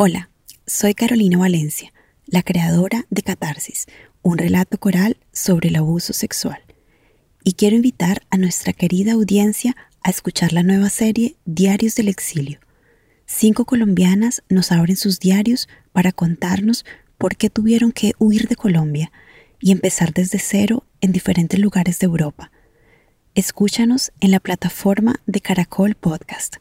Hola, soy Carolina Valencia, la creadora de Catarsis, un relato coral sobre el abuso sexual. Y quiero invitar a nuestra querida audiencia a escuchar la nueva serie Diarios del Exilio. Cinco colombianas nos abren sus diarios para contarnos por qué tuvieron que huir de Colombia y empezar desde cero en diferentes lugares de Europa. Escúchanos en la plataforma de Caracol Podcast.